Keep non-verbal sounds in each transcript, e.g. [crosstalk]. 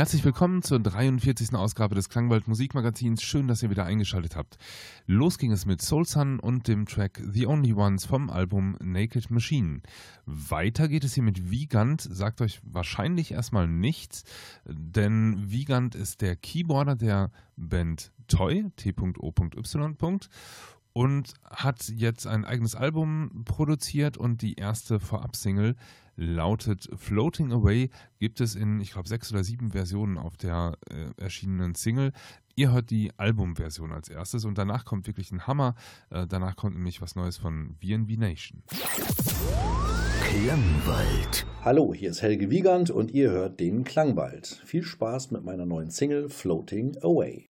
Herzlich willkommen zur 43. Ausgabe des Klangwald Musikmagazins. Schön, dass ihr wieder eingeschaltet habt. Los ging es mit Soul Sun und dem Track The Only Ones vom Album Naked Machine. Weiter geht es hier mit Wiegand. Sagt euch wahrscheinlich erstmal nichts, denn Wiegand ist der Keyboarder der Band Toy, T.O.Y und hat jetzt ein eigenes Album produziert und die erste Vorab-Single lautet Floating Away. Gibt es in, ich glaube, sechs oder sieben Versionen auf der äh, erschienenen Single. Ihr hört die Albumversion als erstes und danach kommt wirklich ein Hammer. Äh, danach kommt nämlich was Neues von VNV Nation. Klangwald. Hallo, hier ist Helge Wiegand und ihr hört den Klangwald. Viel Spaß mit meiner neuen Single Floating Away.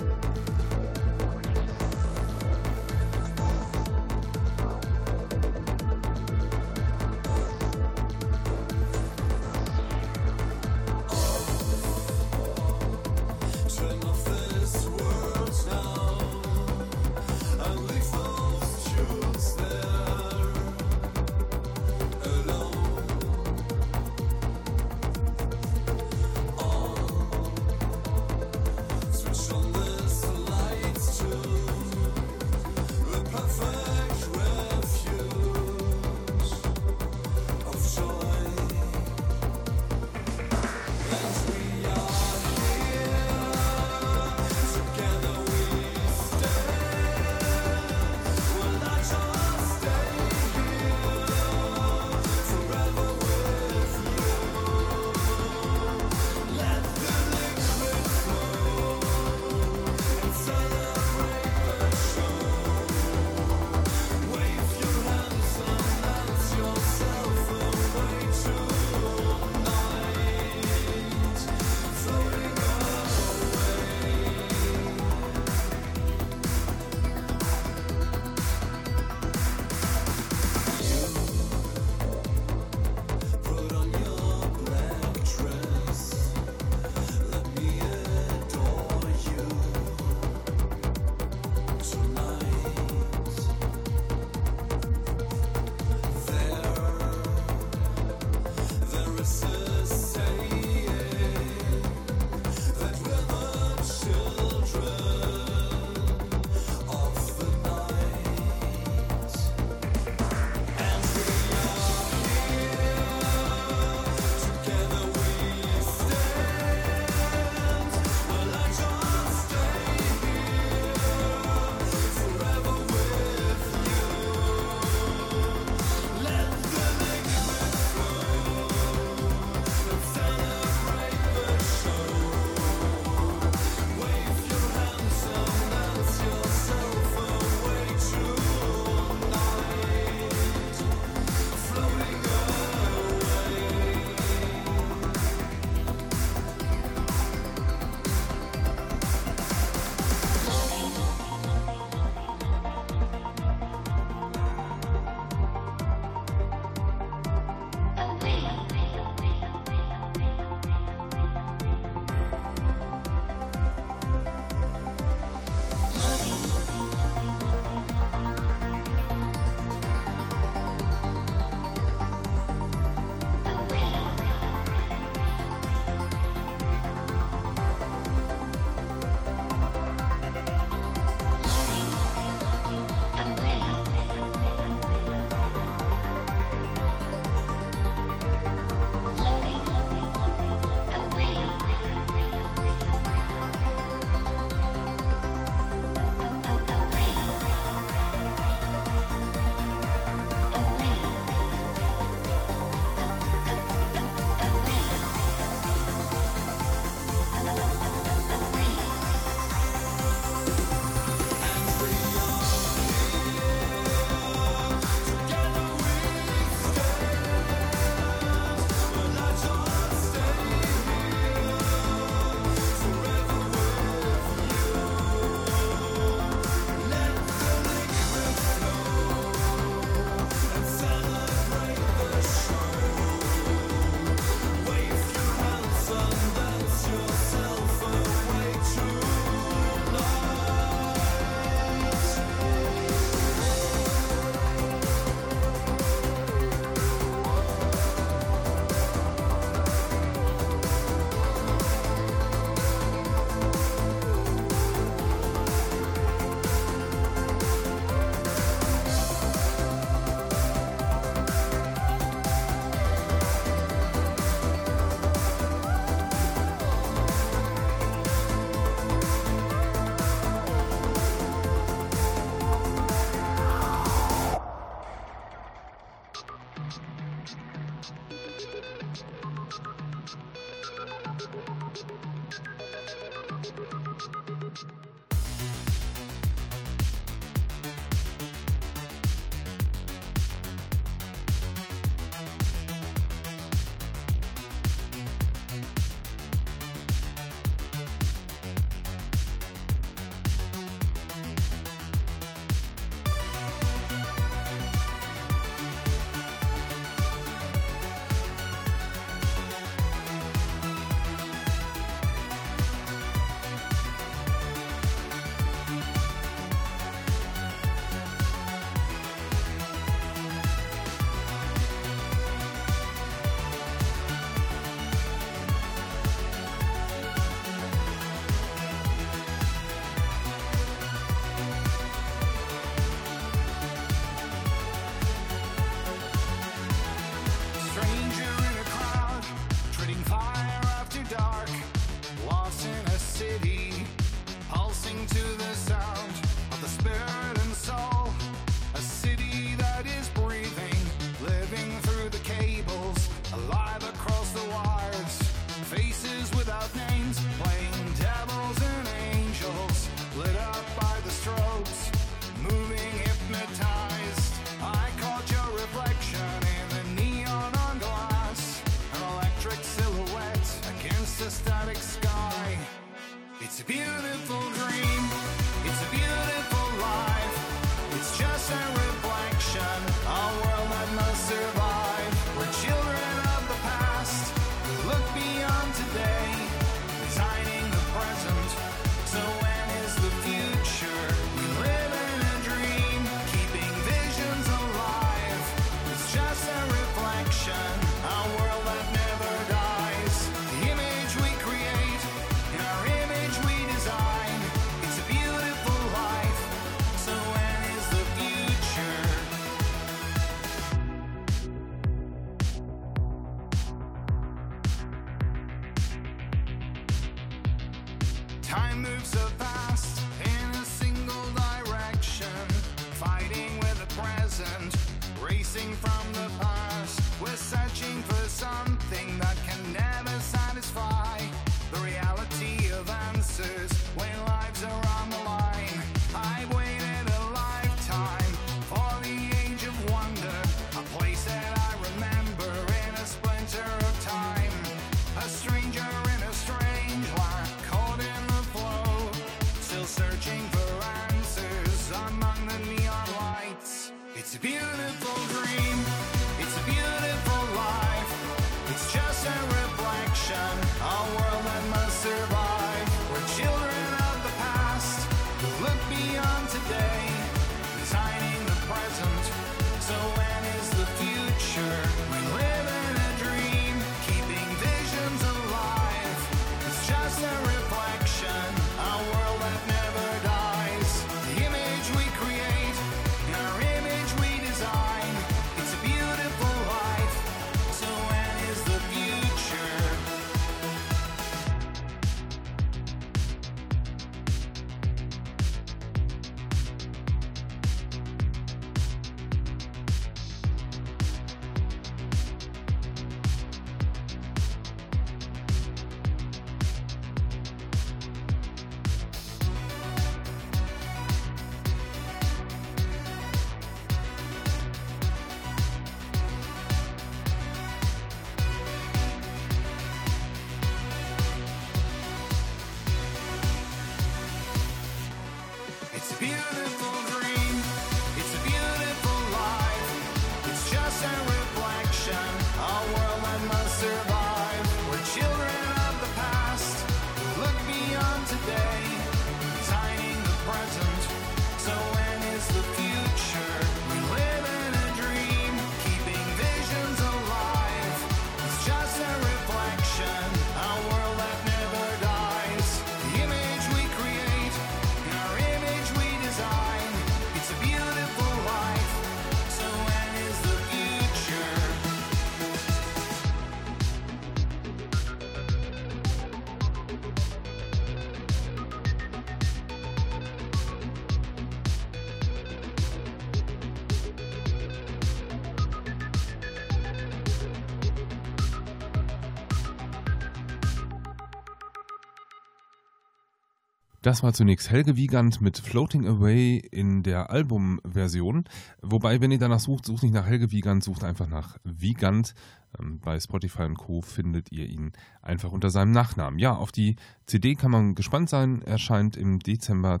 Das war zunächst Helge Wiegand mit Floating Away in der Albumversion. Wobei, wenn ihr danach sucht, sucht nicht nach Helge Wiegand, sucht einfach nach Wiegand. Ähm, Bei Spotify und Co. findet ihr ihn einfach unter seinem Nachnamen. Ja, auf die CD kann man gespannt sein. Erscheint im Dezember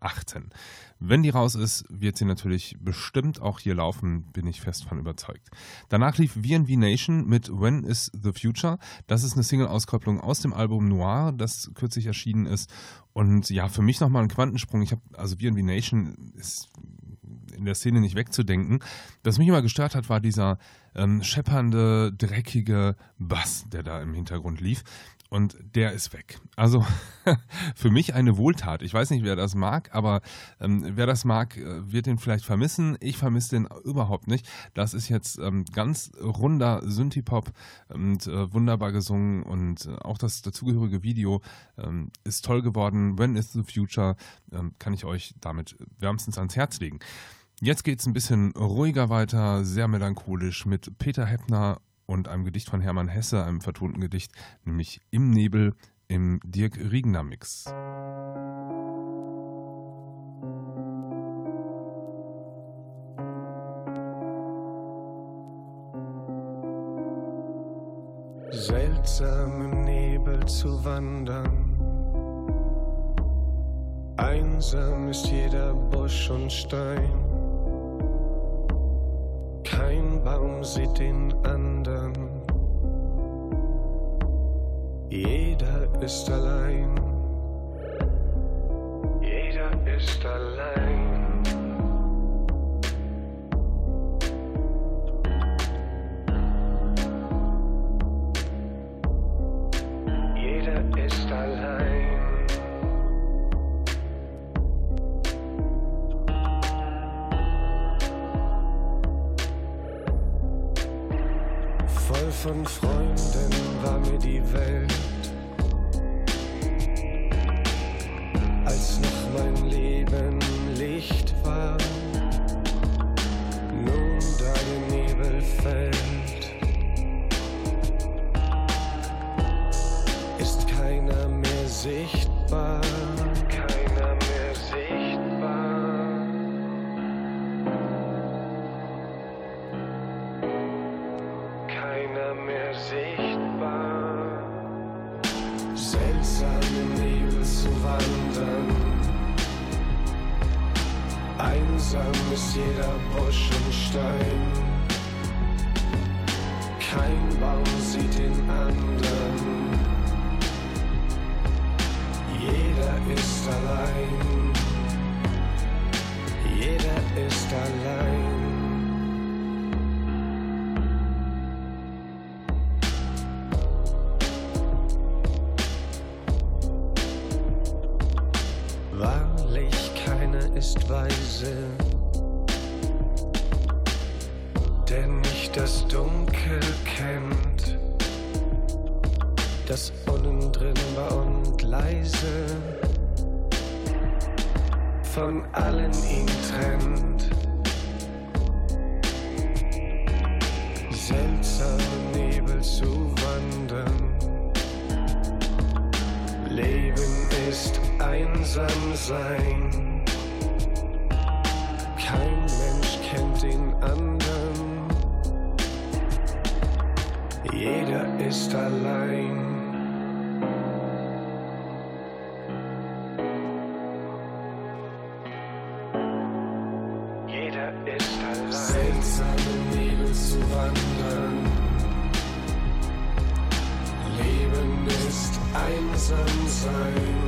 2018. Wenn die raus ist, wird sie natürlich bestimmt auch hier laufen, bin ich fest von überzeugt. Danach lief VNV Nation mit When is the Future. Das ist eine Single-Auskopplung aus dem Album Noir, das kürzlich erschienen ist. Und ja, für mich nochmal ein Quantensprung. Ich habe, also VNV Nation ist in der Szene nicht wegzudenken. Was mich immer gestört hat, war dieser ähm, scheppernde, dreckige Bass, der da im Hintergrund lief. Und der ist weg. Also [laughs] für mich eine Wohltat. Ich weiß nicht, wer das mag, aber ähm, wer das mag, äh, wird den vielleicht vermissen. Ich vermisse den überhaupt nicht. Das ist jetzt ähm, ganz runder Synthie-Pop und äh, wunderbar gesungen und äh, auch das dazugehörige Video ähm, ist toll geworden. When is the Future ähm, kann ich euch damit wärmstens ans Herz legen. Jetzt geht es ein bisschen ruhiger weiter, sehr melancholisch mit Peter Heppner und einem Gedicht von Hermann Hesse, einem vertonten Gedicht, nämlich Im Nebel im Dirk Riegner Mix. Seltsam im Nebel zu wandern, einsam ist jeder Busch und Stein. Kein Baum sieht den an Jeder ist allein. Jeder ist allein. jeder ist allein. Seltsame Nebel zu wandern. Leben ist einsam sein.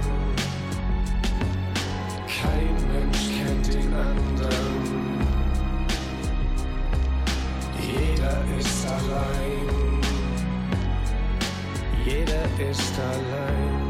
Kein Mensch kennt den anderen. Jeder ist allein. Jeder ist allein.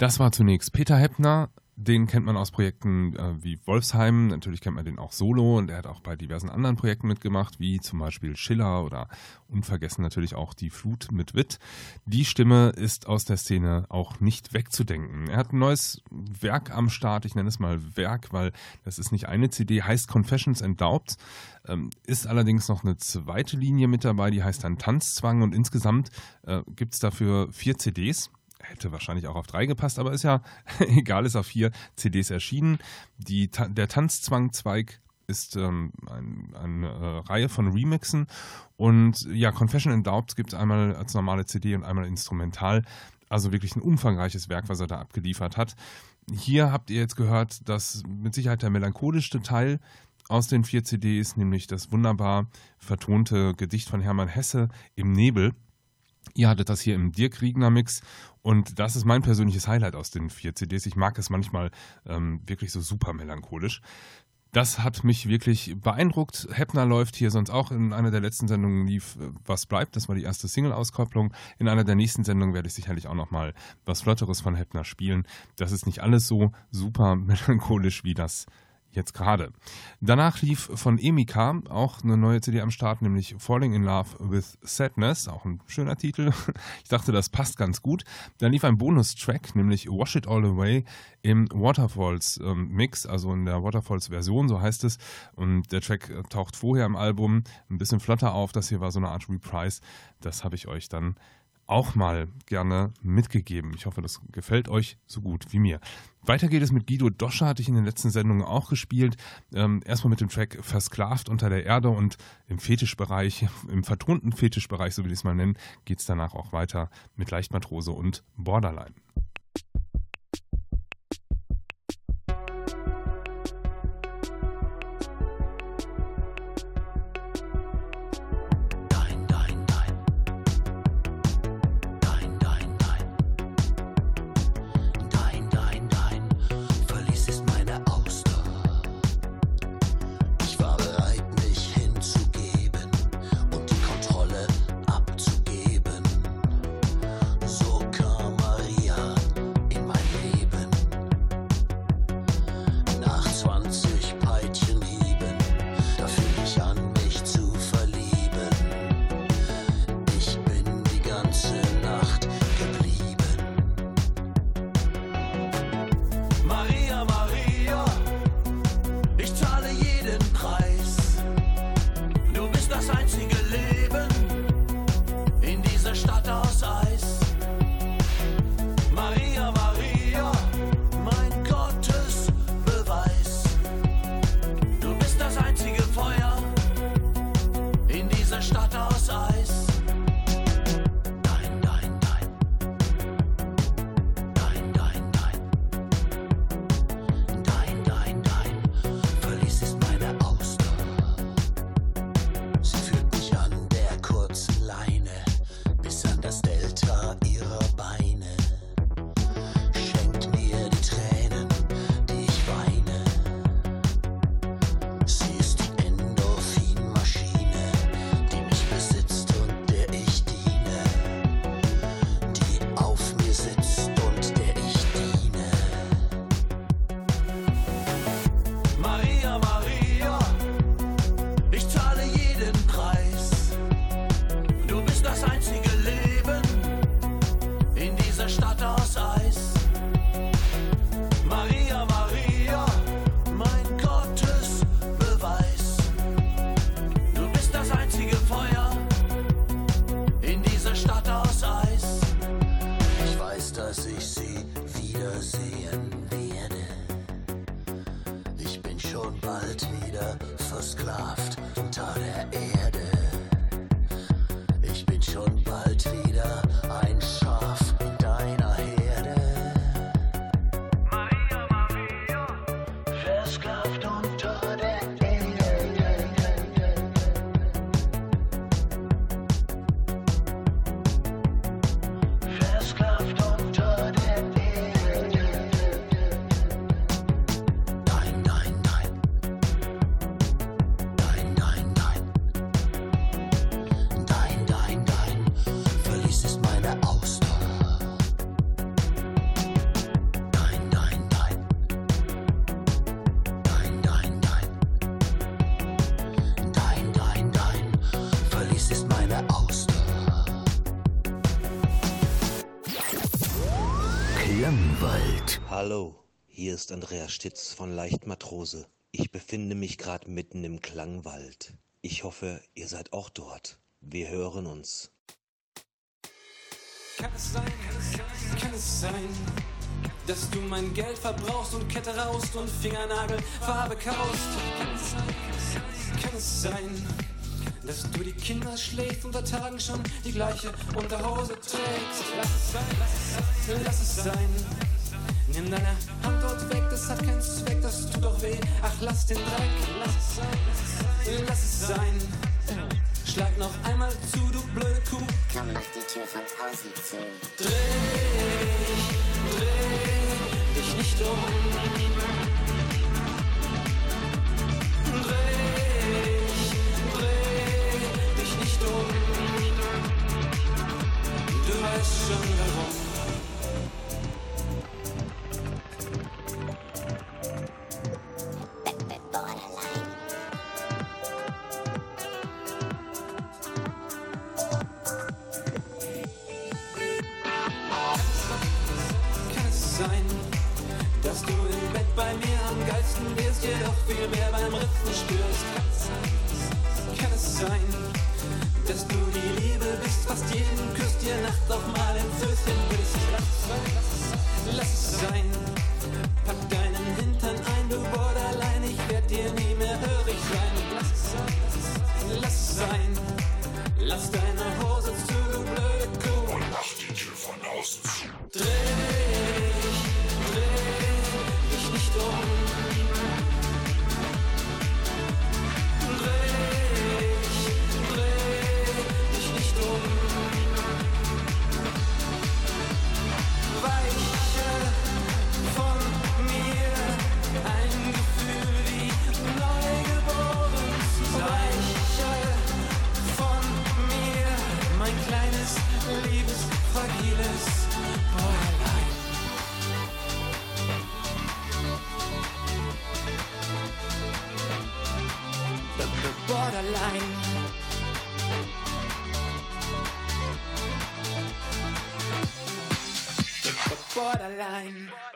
Das war zunächst Peter Heppner. Den kennt man aus Projekten äh, wie Wolfsheim. Natürlich kennt man den auch solo und er hat auch bei diversen anderen Projekten mitgemacht, wie zum Beispiel Schiller oder unvergessen natürlich auch Die Flut mit Witt. Die Stimme ist aus der Szene auch nicht wegzudenken. Er hat ein neues Werk am Start. Ich nenne es mal Werk, weil das ist nicht eine CD, heißt Confessions and Doubts. Ähm, ist allerdings noch eine zweite Linie mit dabei, die heißt dann Tanzzwang und insgesamt äh, gibt es dafür vier CDs hätte wahrscheinlich auch auf drei gepasst, aber ist ja [laughs] egal, ist auf vier CDs erschienen. Die, der Tanzzwangzweig ist ähm, ein, eine äh, Reihe von Remixen und ja, Confession and Doubts gibt es einmal als normale CD und einmal instrumental. Also wirklich ein umfangreiches Werk, was er da abgeliefert hat. Hier habt ihr jetzt gehört, dass mit Sicherheit der melancholischste Teil aus den vier CDs, nämlich das wunderbar vertonte Gedicht von Hermann Hesse im Nebel. Ihr hattet das hier im Dirk Riegner Mix und das ist mein persönliches Highlight aus den vier CDs. Ich mag es manchmal ähm, wirklich so super melancholisch. Das hat mich wirklich beeindruckt. Heppner läuft hier sonst auch in einer der letzten Sendungen lief äh, Was bleibt. Das war die erste Single-Auskopplung. In einer der nächsten Sendungen werde ich sicherlich auch nochmal was Flotteres von Heppner spielen. Das ist nicht alles so super [laughs] melancholisch wie das jetzt gerade. Danach lief von Emika auch eine neue CD am Start, nämlich Falling in Love with Sadness, auch ein schöner Titel. [laughs] Ich dachte, das passt ganz gut. Dann lief ein Bonustrack, nämlich Wash It All Away im Waterfalls ähm, Mix, also in der Waterfalls Version, so heißt es. Und der Track äh, taucht vorher im Album ein bisschen flotter auf. Das hier war so eine Art Reprise. Das habe ich euch dann auch mal gerne mitgegeben. Ich hoffe, das gefällt euch so gut wie mir. Weiter geht es mit Guido Doscher, hatte ich in den letzten Sendungen auch gespielt. Ähm, erstmal mit dem Track Versklavt unter der Erde und im Fetischbereich, im vertonten Fetischbereich, so will ich es mal nennen, geht es danach auch weiter mit Leichtmatrose und Borderline. Ist Andreas Stitz von Leicht Matrose. Ich befinde mich gerade mitten im Klangwald. Ich hoffe, ihr seid auch dort. Wir hören uns. Kann es sein, kann es sein, dass du mein Geld verbrauchst und Kette raust und Fingernagelfarbe kaust? Kann es sein, kann es sein, dass du die Kinder schlägst unter Tagen schon die gleiche Unterhose trägst? Lass es sein, lass es sein, lass es sein. Nimm deine Hand dort weg, das hat keinen Zweck, das tut doch weh. Ach, lass den Dreck, lass es sein, lass es sein. Schlag noch einmal zu, du blöde Kuh. Komm, mach die Tür von außen zu. Dreh dich, dreh dich nicht um. Dreh dich, dreh dich nicht um. Du weißt schon warum. Borderline. B- b- Borderline.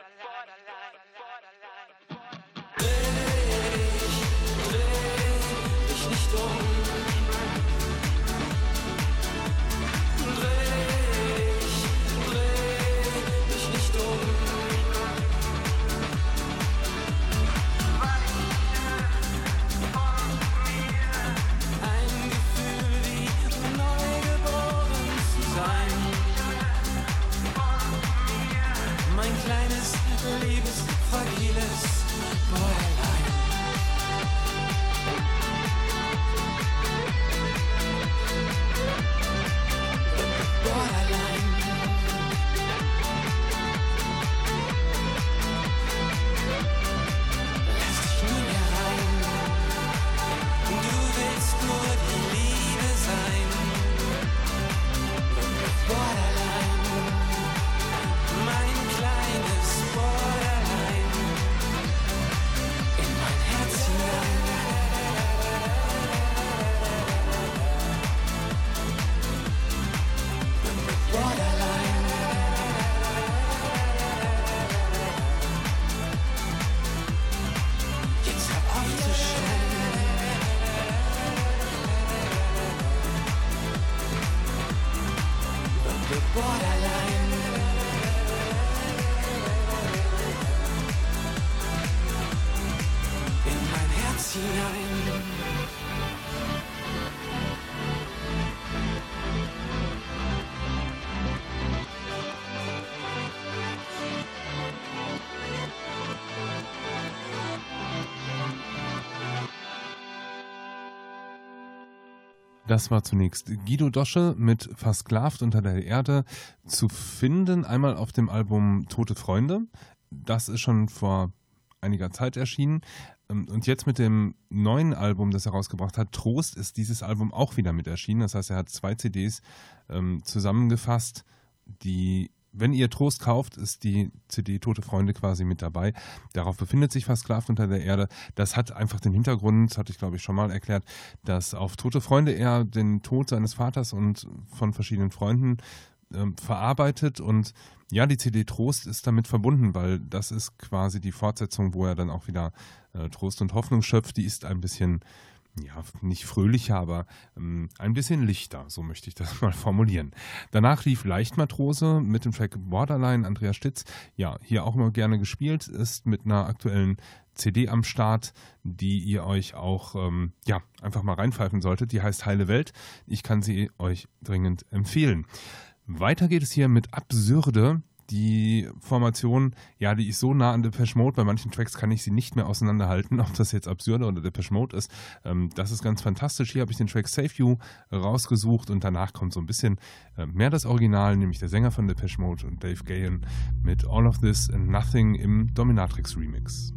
Das war zunächst Guido Dosche mit Versklavt unter der Erde zu finden, einmal auf dem Album Tote Freunde. Das ist schon vor einiger Zeit erschienen. Ähm, Und jetzt mit dem neuen Album, das er rausgebracht hat, Trost, ist dieses Album auch wieder mit erschienen. Das heißt, er hat zwei CDs ähm, zusammengefasst, die wenn ihr Trost kauft, ist die CD Tote Freunde quasi mit dabei. Darauf befindet sich Versklavt unter der Erde. Das hat einfach den Hintergrund, hatte ich glaube ich schon mal erklärt, dass auf Tote Freunde er den Tod seines Vaters und von verschiedenen Freunden ähm, verarbeitet und ja, die CD Trost ist damit verbunden, weil das ist quasi die Fortsetzung, wo er dann auch wieder äh, Trost und Hoffnung schöpft. Die ist ein bisschen ja, nicht fröhlicher, aber ähm, ein bisschen lichter, so möchte ich das [laughs] mal formulieren. Danach lief Leichtmatrose mit dem Track Borderline, Andreas Stitz, ja, hier auch immer gerne gespielt, ist mit einer aktuellen CD am Start, die ihr euch auch, ähm, ja, einfach mal reinpfeifen solltet. Die heißt Heile Welt. Ich kann sie euch dringend empfehlen. Weiter geht es hier mit Absurde die Formation, ja, die ist so nah an Depeche Mode, bei manchen Tracks kann ich sie nicht mehr auseinanderhalten, [laughs] ob das jetzt Absurde oder Depeche Mode ist. Ähm, das ist ganz fantastisch. Hier habe ich den Track Save You rausgesucht und danach kommt so ein bisschen äh, mehr das Original, nämlich der Sänger von Depeche Mode und Dave Gahan mit All of This and Nothing im Dominatrix Remix.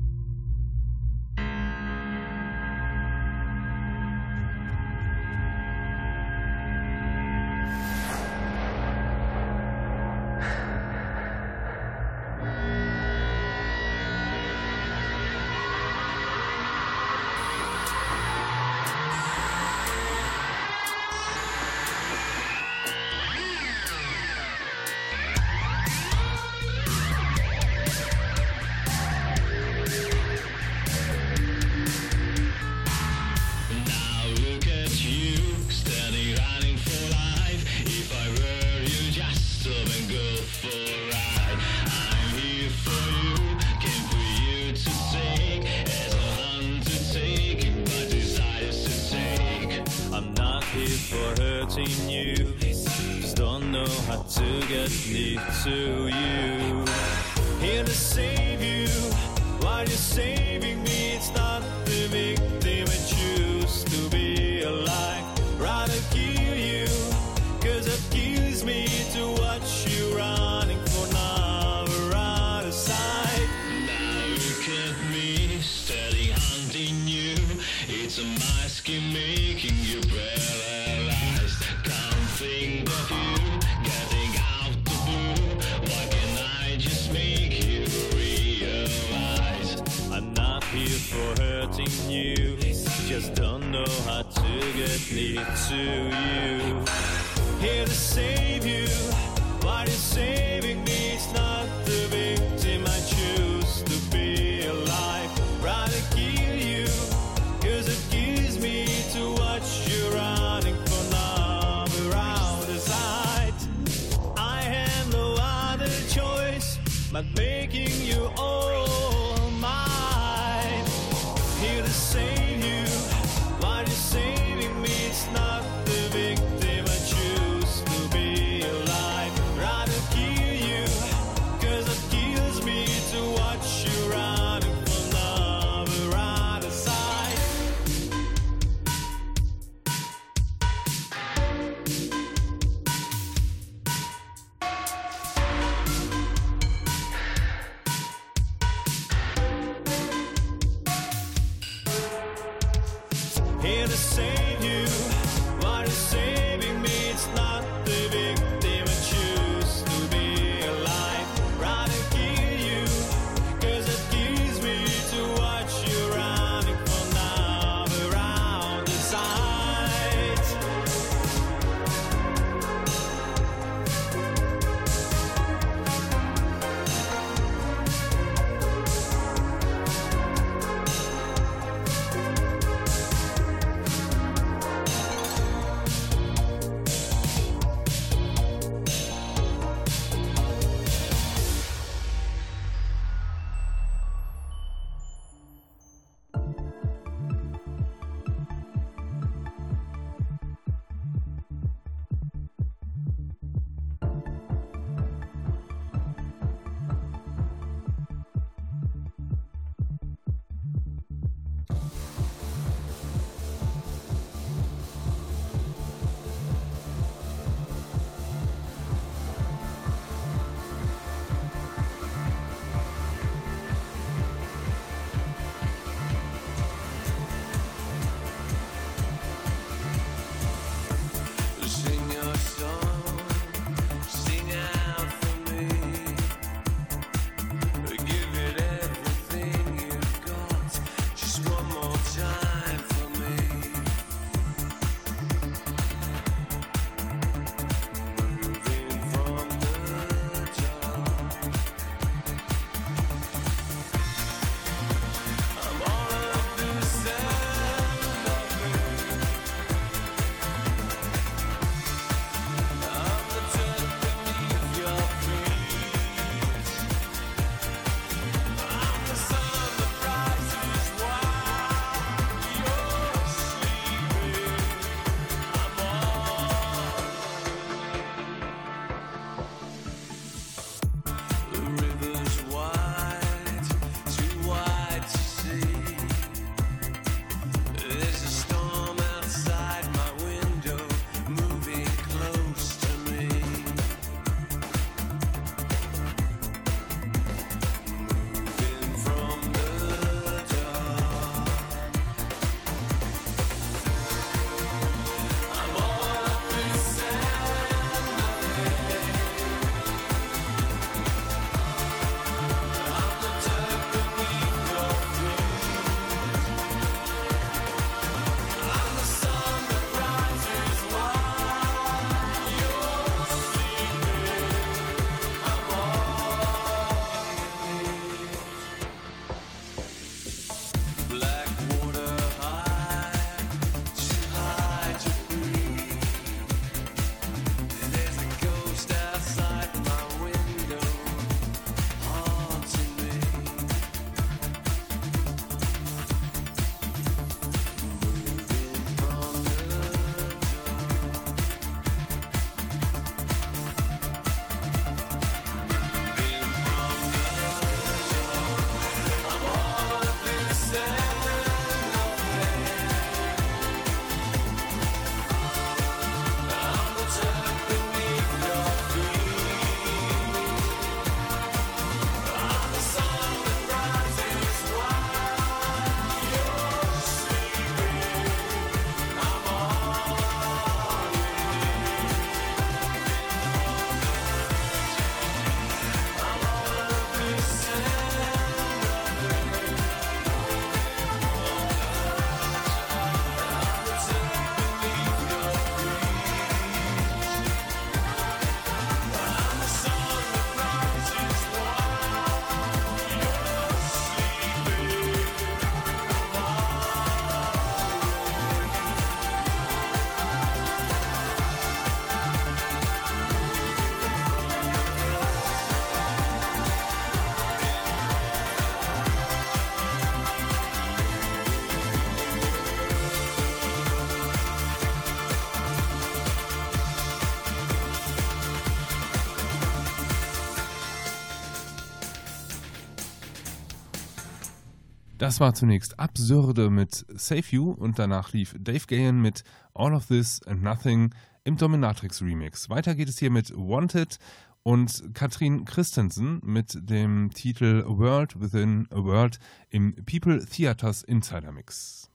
Das war zunächst Absurde mit Save You und danach lief Dave Gahan mit All of This and Nothing im Dominatrix Remix. Weiter geht es hier mit Wanted und Katrin Christensen mit dem Titel World Within a World im People Theaters Insider Mix.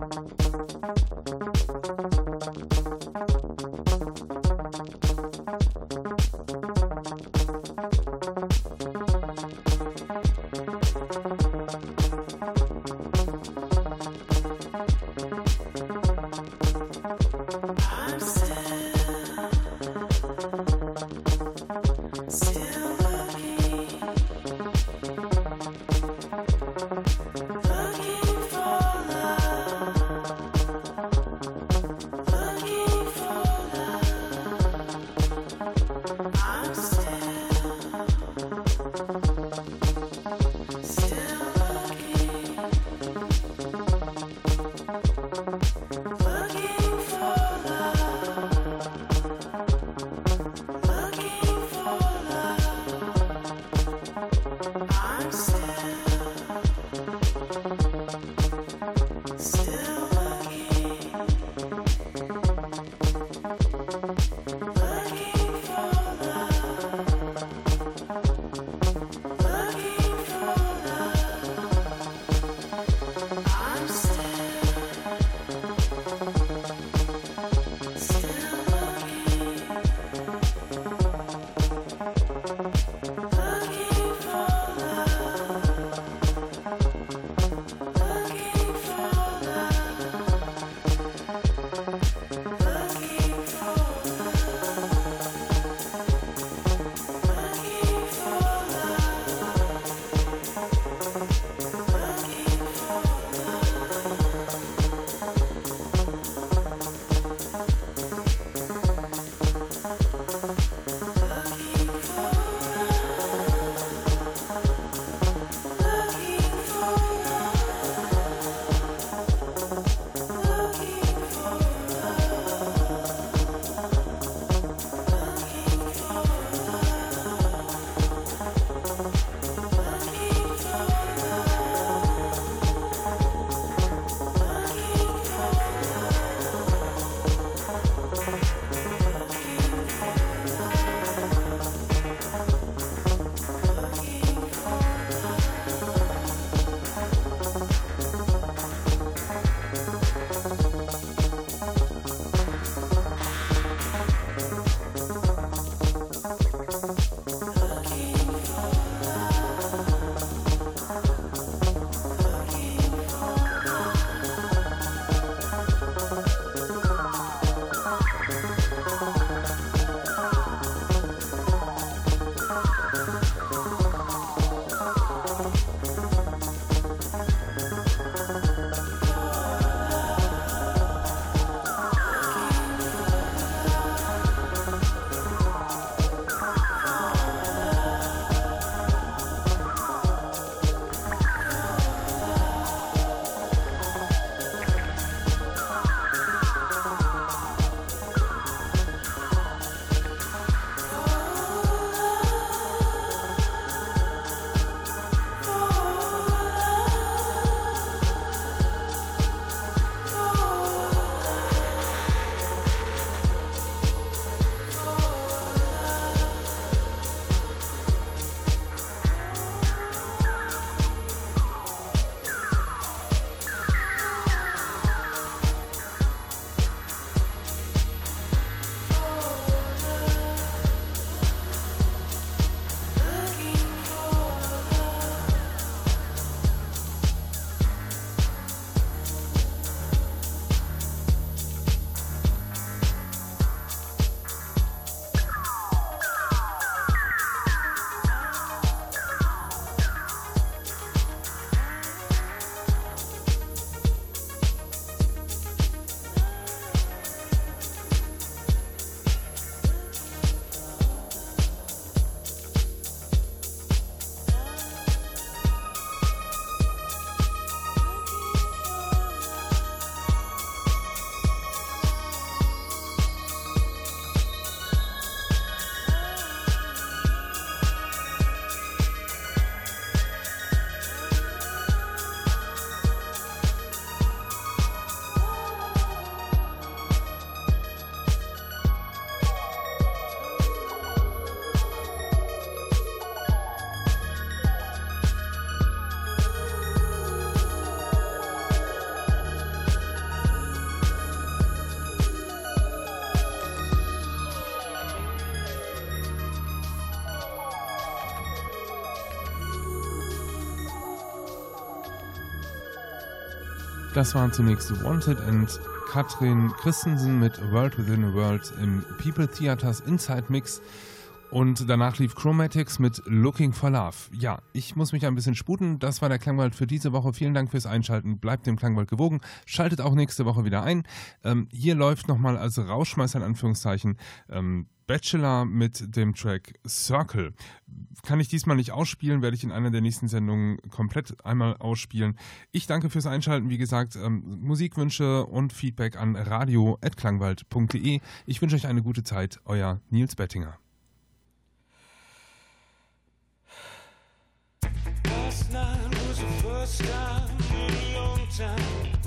Thank you. Das waren zunächst Wanted and Katrin Christensen mit World Within a World im People Theaters Inside Mix. Und danach lief Chromatics mit Looking for Love. Ja, ich muss mich ein bisschen sputen. Das war der Klangwald für diese Woche. Vielen Dank fürs Einschalten. Bleibt dem Klangwald gewogen. Schaltet auch nächste Woche wieder ein. Ähm, hier läuft nochmal als Rauschmeißer in Anführungszeichen ähm, Bachelor mit dem Track Circle. Kann ich diesmal nicht ausspielen, werde ich in einer der nächsten Sendungen komplett einmal ausspielen. Ich danke fürs Einschalten. Wie gesagt, ähm, Musikwünsche und Feedback an radio.klangwald.de. Ich wünsche euch eine gute Zeit. Euer Nils Bettinger. Last night was the first time in a long time.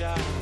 shot.